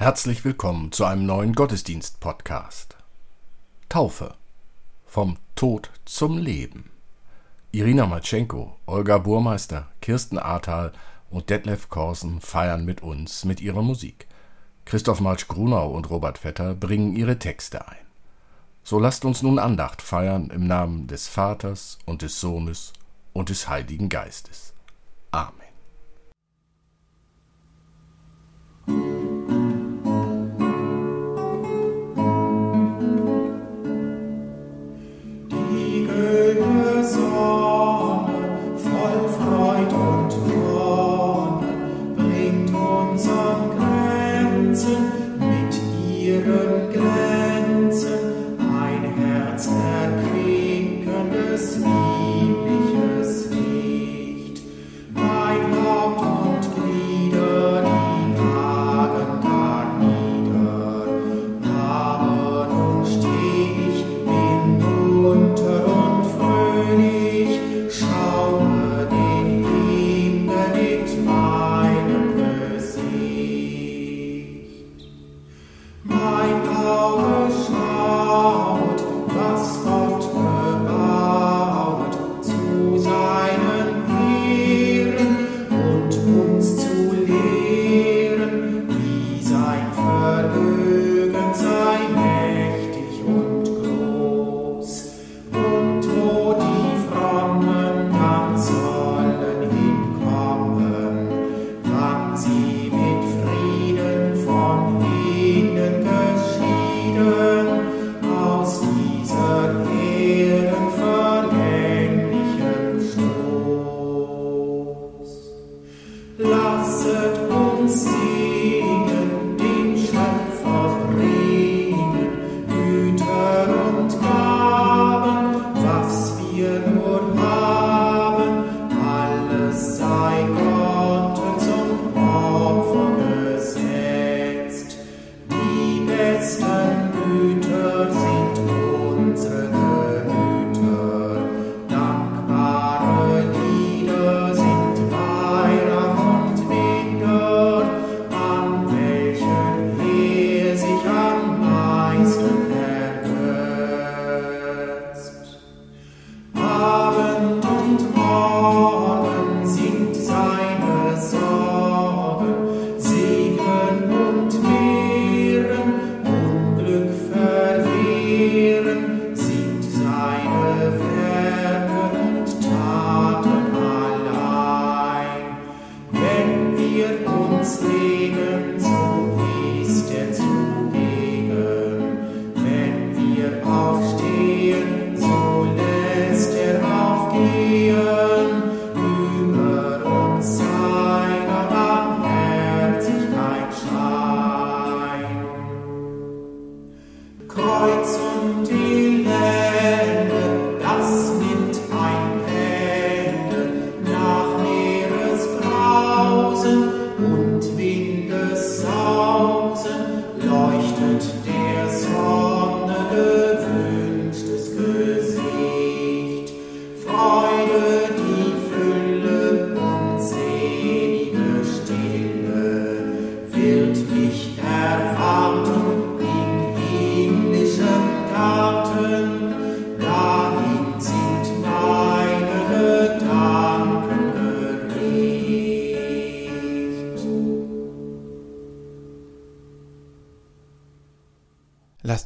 Herzlich willkommen zu einem neuen Gottesdienst-Podcast. Taufe. Vom Tod zum Leben. Irina Matschenko, Olga Burmeister, Kirsten Ahrtal und Detlef Korsen feiern mit uns mit ihrer Musik. Christoph Marsch-Grunau und Robert Vetter bringen ihre Texte ein. So lasst uns nun Andacht feiern im Namen des Vaters und des Sohnes und des Heiligen Geistes. Amen. Lasset uns die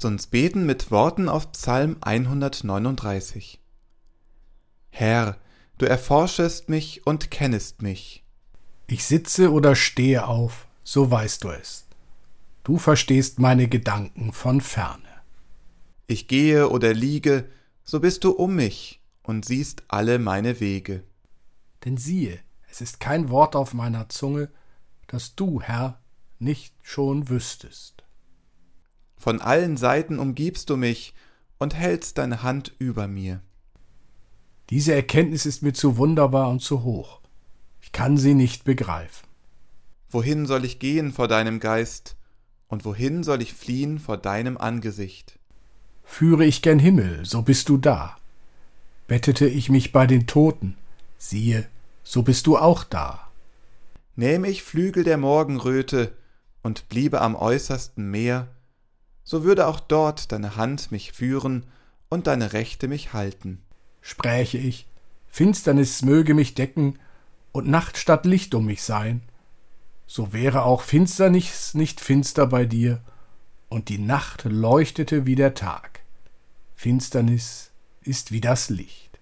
Lasst uns beten mit Worten auf Psalm 139. Herr, du erforschest mich und kennest mich. Ich sitze oder stehe auf, so weißt du es. Du verstehst meine Gedanken von ferne. Ich gehe oder liege, so bist du um mich und siehst alle meine Wege. Denn siehe, es ist kein Wort auf meiner Zunge, das du, Herr, nicht schon wüsstest. Von allen Seiten umgibst du mich und hältst deine Hand über mir. Diese Erkenntnis ist mir zu wunderbar und zu hoch. Ich kann sie nicht begreifen. Wohin soll ich gehen vor deinem Geist, und wohin soll ich fliehen vor deinem Angesicht? Führe ich gen Himmel, so bist du da. Bettete ich mich bei den Toten, siehe, so bist du auch da. Nähme ich Flügel der Morgenröte und bliebe am äußersten Meer, so würde auch dort deine Hand mich führen und deine Rechte mich halten. Spräche ich, Finsternis möge mich decken und Nacht statt Licht um mich sein, so wäre auch Finsternis nicht finster bei dir, und die Nacht leuchtete wie der Tag. Finsternis ist wie das Licht.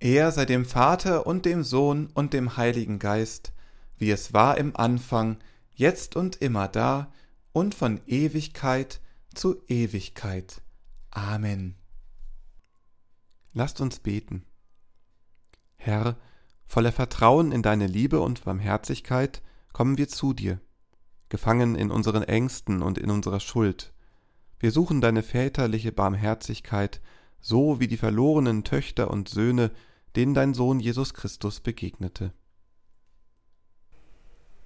Er sei dem Vater und dem Sohn und dem Heiligen Geist, wie es war im Anfang, jetzt und immer da und von Ewigkeit zu Ewigkeit. Amen. Lasst uns beten. Herr, voller Vertrauen in deine Liebe und Barmherzigkeit kommen wir zu dir, gefangen in unseren Ängsten und in unserer Schuld. Wir suchen deine väterliche Barmherzigkeit, so wie die verlorenen Töchter und Söhne, denen dein Sohn Jesus Christus begegnete.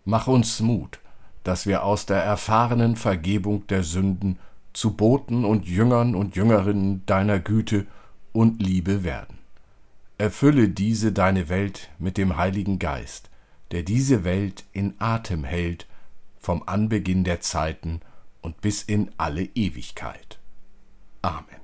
Mach uns Mut, dass wir aus der erfahrenen Vergebung der Sünden zu Boten und Jüngern und Jüngerinnen deiner Güte und Liebe werden. Erfülle diese deine Welt mit dem Heiligen Geist, der diese Welt in Atem hält vom Anbeginn der Zeiten und bis in alle Ewigkeit. Amen.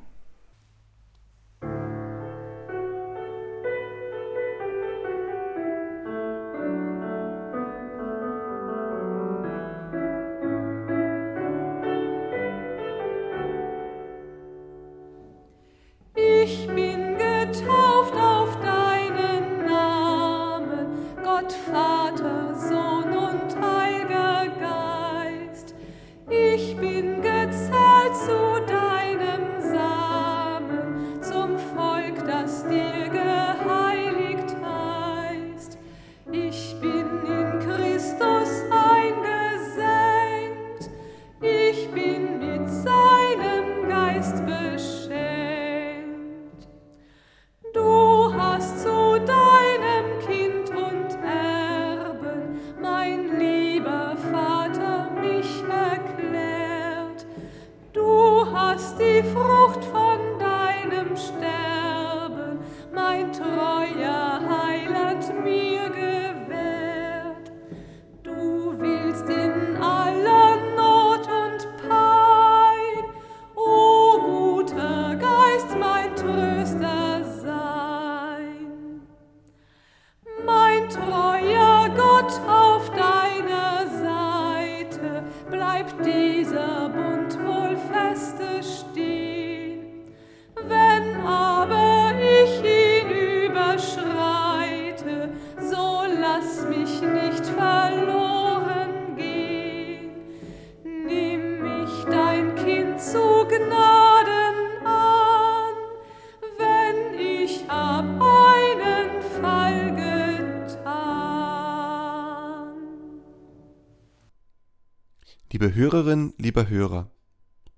Liebe Hörerin, lieber Hörer,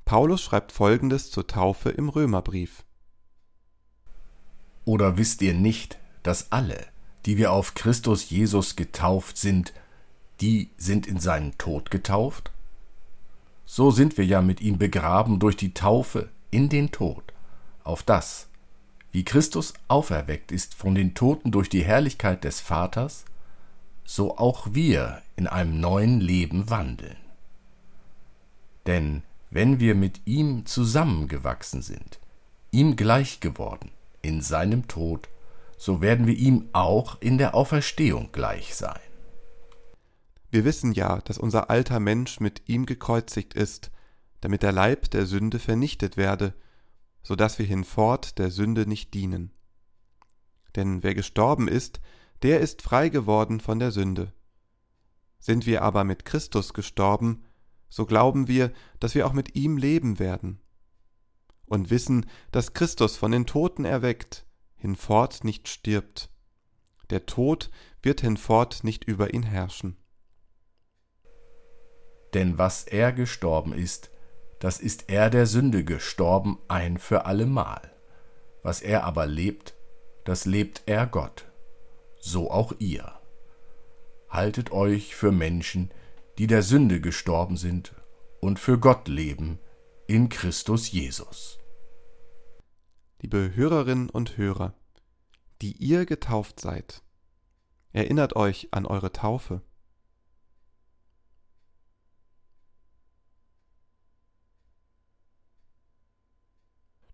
Paulus schreibt Folgendes zur Taufe im Römerbrief. Oder wisst ihr nicht, dass alle, die wir auf Christus Jesus getauft sind, die sind in seinen Tod getauft? So sind wir ja mit ihm begraben durch die Taufe in den Tod, auf das, wie Christus auferweckt ist von den Toten durch die Herrlichkeit des Vaters, so auch wir in einem neuen Leben wandeln. Denn wenn wir mit ihm zusammengewachsen sind, ihm gleich geworden in seinem Tod, so werden wir ihm auch in der Auferstehung gleich sein. Wir wissen ja, dass unser alter Mensch mit ihm gekreuzigt ist, damit der Leib der Sünde vernichtet werde, so dass wir hinfort der Sünde nicht dienen. Denn wer gestorben ist, der ist frei geworden von der Sünde. Sind wir aber mit Christus gestorben, so glauben wir, dass wir auch mit ihm leben werden. Und wissen, dass Christus von den Toten erweckt, hinfort nicht stirbt. Der Tod wird hinfort nicht über ihn herrschen. Denn was er gestorben ist, das ist er der Sünde gestorben ein für allemal. Was er aber lebt, das lebt er Gott. So auch ihr. Haltet euch für Menschen, die der Sünde gestorben sind und für Gott leben in Christus Jesus liebe Hörerinnen und Hörer, die ihr getauft seid, erinnert euch an eure Taufe.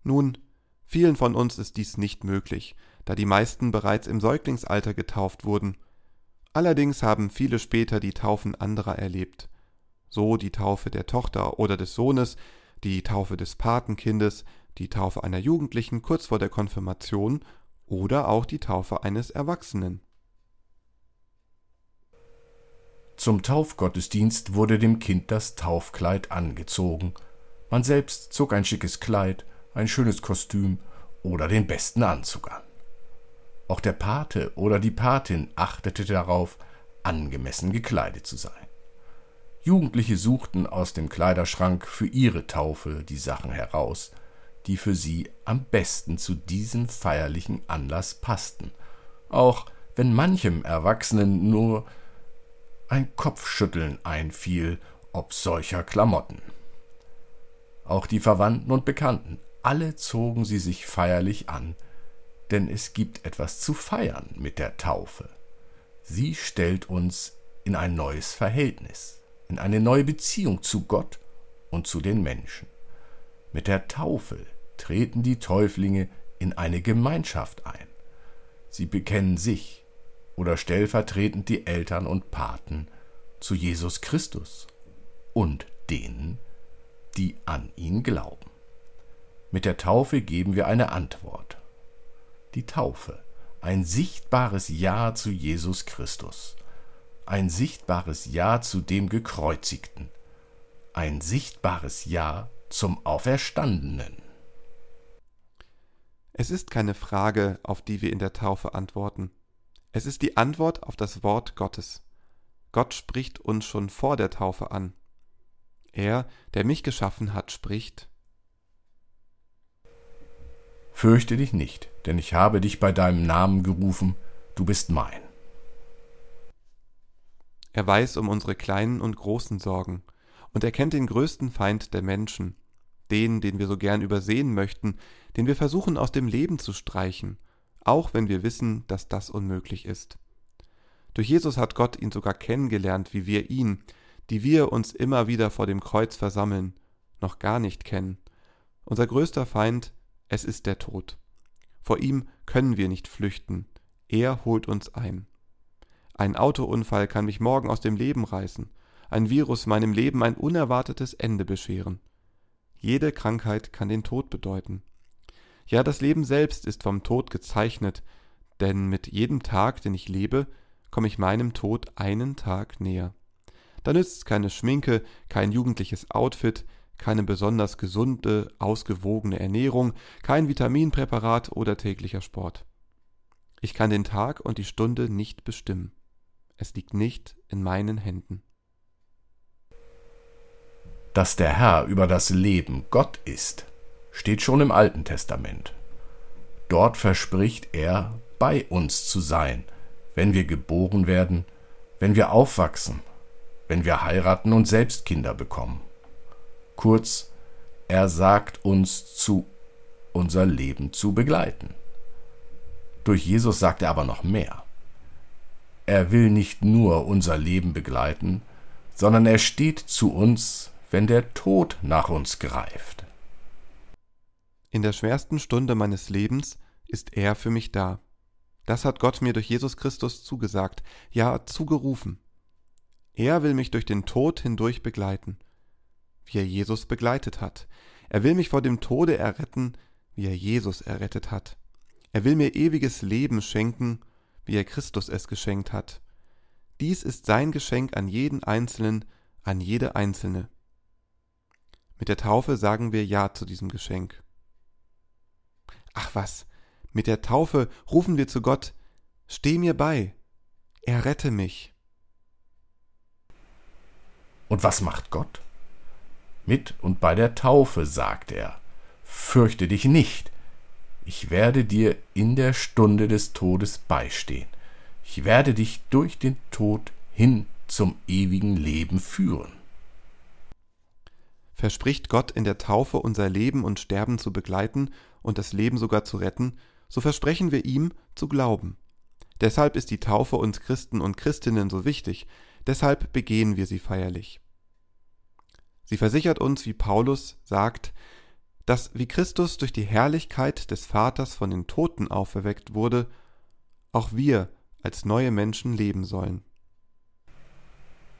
Nun, vielen von uns ist dies nicht möglich, da die meisten bereits im Säuglingsalter getauft wurden. Allerdings haben viele später die Taufen anderer erlebt, so die Taufe der Tochter oder des Sohnes, die Taufe des Patenkindes, die Taufe einer Jugendlichen kurz vor der Konfirmation oder auch die Taufe eines Erwachsenen. Zum Taufgottesdienst wurde dem Kind das Taufkleid angezogen. Man selbst zog ein schickes Kleid, ein schönes Kostüm oder den besten Anzug an. Auch der Pate oder die Patin achtete darauf, angemessen gekleidet zu sein. Jugendliche suchten aus dem Kleiderschrank für ihre Taufe die Sachen heraus, die für sie am besten zu diesem feierlichen Anlass passten, auch wenn manchem Erwachsenen nur ein Kopfschütteln einfiel ob solcher Klamotten. Auch die Verwandten und Bekannten, alle zogen sie sich feierlich an, denn es gibt etwas zu feiern mit der Taufe. Sie stellt uns in ein neues Verhältnis, in eine neue Beziehung zu Gott und zu den Menschen. Mit der Taufe treten die Täuflinge in eine Gemeinschaft ein. Sie bekennen sich oder stellvertretend die Eltern und Paten zu Jesus Christus und denen, die an ihn glauben. Mit der Taufe geben wir eine Antwort. Die Taufe, ein sichtbares Ja zu Jesus Christus, ein sichtbares Ja zu dem Gekreuzigten, ein sichtbares Ja zum Auferstandenen. Es ist keine Frage, auf die wir in der Taufe antworten. Es ist die Antwort auf das Wort Gottes. Gott spricht uns schon vor der Taufe an. Er, der mich geschaffen hat, spricht Fürchte dich nicht, denn ich habe dich bei deinem Namen gerufen, du bist mein. Er weiß um unsere kleinen und großen Sorgen, und er kennt den größten Feind der Menschen, den, den wir so gern übersehen möchten, den wir versuchen aus dem Leben zu streichen, auch wenn wir wissen, dass das unmöglich ist. Durch Jesus hat Gott ihn sogar kennengelernt, wie wir ihn, die wir uns immer wieder vor dem Kreuz versammeln, noch gar nicht kennen. Unser größter Feind, es ist der Tod. Vor ihm können wir nicht flüchten, er holt uns ein. Ein Autounfall kann mich morgen aus dem Leben reißen, ein Virus meinem Leben ein unerwartetes Ende bescheren. Jede Krankheit kann den Tod bedeuten. Ja, das Leben selbst ist vom Tod gezeichnet, denn mit jedem Tag, den ich lebe, komme ich meinem Tod einen Tag näher. Da nützt keine Schminke, kein jugendliches Outfit, keine besonders gesunde, ausgewogene Ernährung, kein Vitaminpräparat oder täglicher Sport. Ich kann den Tag und die Stunde nicht bestimmen. Es liegt nicht in meinen Händen. Dass der Herr über das Leben Gott ist, steht schon im Alten Testament. Dort verspricht er, bei uns zu sein, wenn wir geboren werden, wenn wir aufwachsen, wenn wir heiraten und selbst Kinder bekommen. Kurz, er sagt uns zu, unser Leben zu begleiten. Durch Jesus sagt er aber noch mehr. Er will nicht nur unser Leben begleiten, sondern er steht zu uns, wenn der Tod nach uns greift. In der schwersten Stunde meines Lebens ist er für mich da. Das hat Gott mir durch Jesus Christus zugesagt, ja zugerufen. Er will mich durch den Tod hindurch begleiten, wie er Jesus begleitet hat. Er will mich vor dem Tode erretten, wie er Jesus errettet hat. Er will mir ewiges Leben schenken, wie er Christus es geschenkt hat. Dies ist sein Geschenk an jeden Einzelnen, an jede Einzelne. Mit der Taufe sagen wir Ja zu diesem Geschenk. Ach was, mit der Taufe rufen wir zu Gott, Steh mir bei, errette mich. Und was macht Gott? Mit und bei der Taufe sagt er, Fürchte dich nicht, ich werde dir in der Stunde des Todes beistehen, ich werde dich durch den Tod hin zum ewigen Leben führen. Verspricht Gott in der Taufe unser Leben und Sterben zu begleiten und das Leben sogar zu retten, so versprechen wir ihm zu glauben. Deshalb ist die Taufe uns Christen und Christinnen so wichtig, deshalb begehen wir sie feierlich. Sie versichert uns, wie Paulus sagt, dass wie Christus durch die Herrlichkeit des Vaters von den Toten auferweckt wurde, auch wir als neue Menschen leben sollen.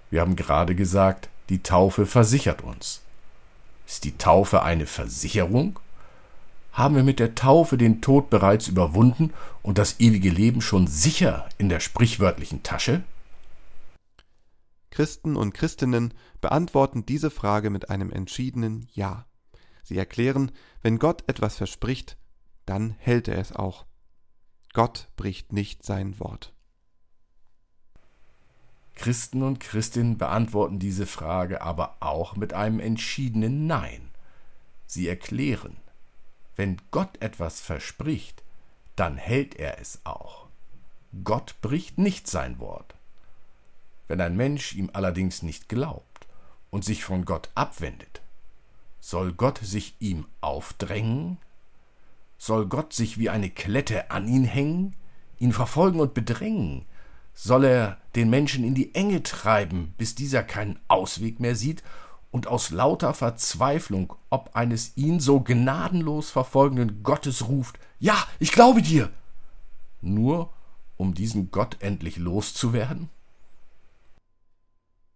Wir haben gerade gesagt, die Taufe versichert uns. Ist die Taufe eine Versicherung? Haben wir mit der Taufe den Tod bereits überwunden und das ewige Leben schon sicher in der sprichwörtlichen Tasche? Christen und Christinnen beantworten diese Frage mit einem entschiedenen Ja. Sie erklären, wenn Gott etwas verspricht, dann hält er es auch. Gott bricht nicht sein Wort. Christen und Christinnen beantworten diese Frage aber auch mit einem entschiedenen Nein. Sie erklären, wenn Gott etwas verspricht, dann hält er es auch. Gott bricht nicht sein Wort. Wenn ein Mensch ihm allerdings nicht glaubt und sich von Gott abwendet, soll Gott sich ihm aufdrängen? Soll Gott sich wie eine Klette an ihn hängen, ihn verfolgen und bedrängen, soll er den Menschen in die Enge treiben, bis dieser keinen Ausweg mehr sieht und aus lauter Verzweiflung ob eines ihn so gnadenlos verfolgenden Gottes ruft, Ja, ich glaube dir, nur um diesen Gott endlich loszuwerden?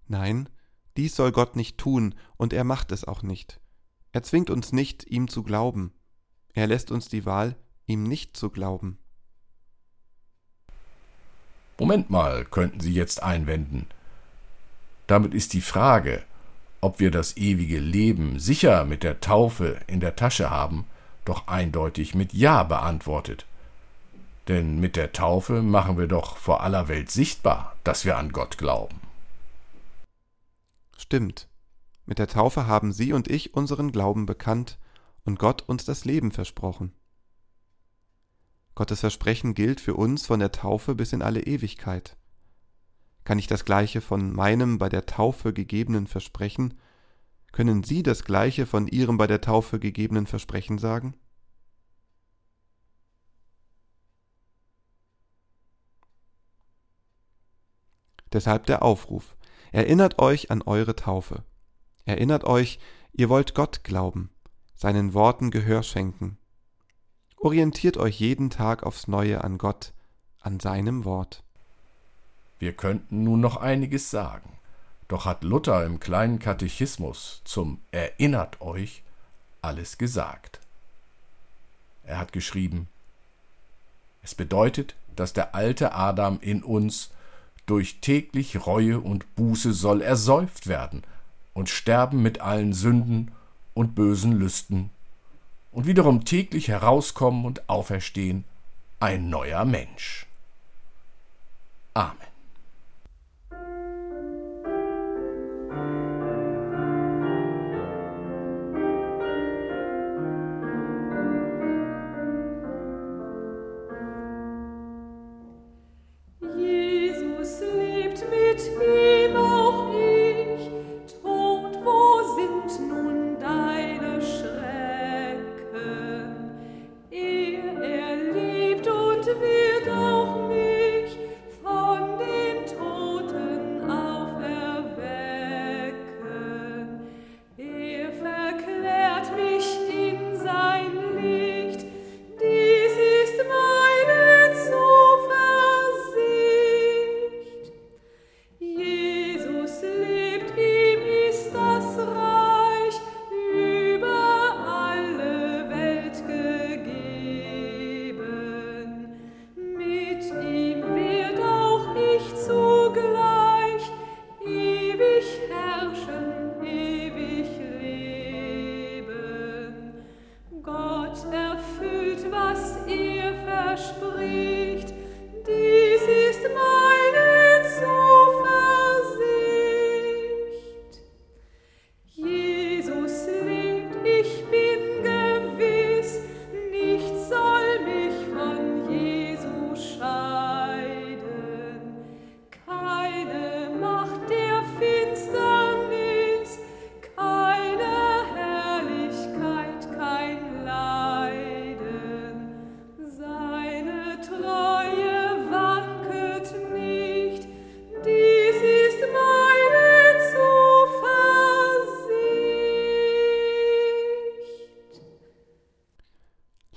Nein, dies soll Gott nicht tun, und er macht es auch nicht. Er zwingt uns nicht, ihm zu glauben. Er lässt uns die Wahl, ihm nicht zu glauben. Moment mal, könnten Sie jetzt einwenden. Damit ist die Frage, ob wir das ewige Leben sicher mit der Taufe in der Tasche haben, doch eindeutig mit Ja beantwortet. Denn mit der Taufe machen wir doch vor aller Welt sichtbar, dass wir an Gott glauben. Stimmt. Mit der Taufe haben Sie und ich unseren Glauben bekannt und Gott uns das Leben versprochen. Gottes Versprechen gilt für uns von der Taufe bis in alle Ewigkeit. Kann ich das gleiche von meinem bei der Taufe gegebenen Versprechen? Können Sie das gleiche von Ihrem bei der Taufe gegebenen Versprechen sagen? Deshalb der Aufruf. Erinnert euch an eure Taufe. Erinnert euch, ihr wollt Gott glauben, seinen Worten Gehör schenken Orientiert euch jeden Tag aufs Neue an Gott, an seinem Wort. Wir könnten nun noch einiges sagen, doch hat Luther im kleinen Katechismus zum Erinnert euch alles gesagt. Er hat geschrieben, es bedeutet, dass der alte Adam in uns durch täglich Reue und Buße soll ersäuft werden und sterben mit allen Sünden und bösen Lüsten und wiederum täglich herauskommen und auferstehen, ein neuer Mensch. Amen.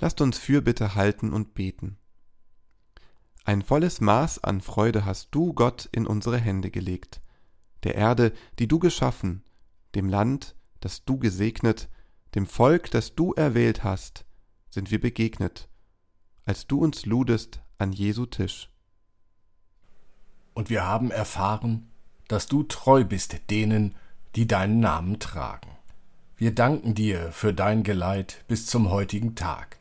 Lasst uns Fürbitte halten und beten. Ein volles Maß an Freude hast du, Gott, in unsere Hände gelegt. Der Erde, die du geschaffen, dem Land, das du gesegnet, dem Volk, das du erwählt hast, sind wir begegnet, als du uns ludest an Jesu Tisch. Und wir haben erfahren, dass du treu bist denen, die deinen Namen tragen. Wir danken dir für dein Geleit bis zum heutigen Tag,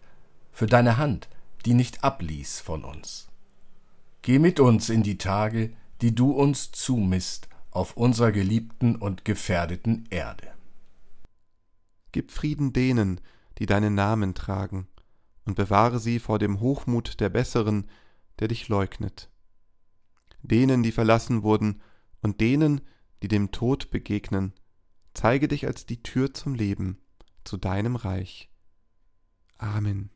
für deine Hand, die nicht abließ von uns. Geh mit uns in die Tage, die du uns zumisst auf unserer geliebten und gefährdeten Erde. Gib Frieden denen, die deinen Namen tragen, und bewahre sie vor dem Hochmut der Besseren, der dich leugnet. Denen, die verlassen wurden, und denen, die dem Tod begegnen, zeige dich als die Tür zum Leben, zu deinem Reich. Amen.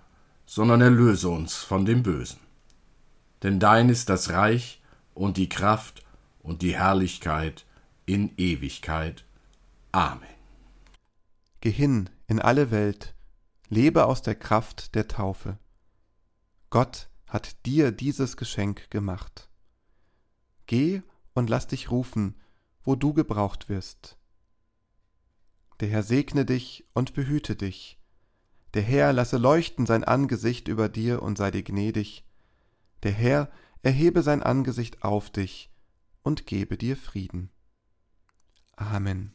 sondern erlöse uns von dem Bösen denn dein ist das Reich und die Kraft und die Herrlichkeit in Ewigkeit. Amen. Geh hin in alle Welt, lebe aus der Kraft der Taufe. Gott hat dir dieses Geschenk gemacht. Geh und lass dich rufen, wo du gebraucht wirst. Der Herr segne dich und behüte dich. Der Herr lasse leuchten sein Angesicht über dir und sei dir gnädig der Herr erhebe sein Angesicht auf dich und gebe dir Frieden. Amen.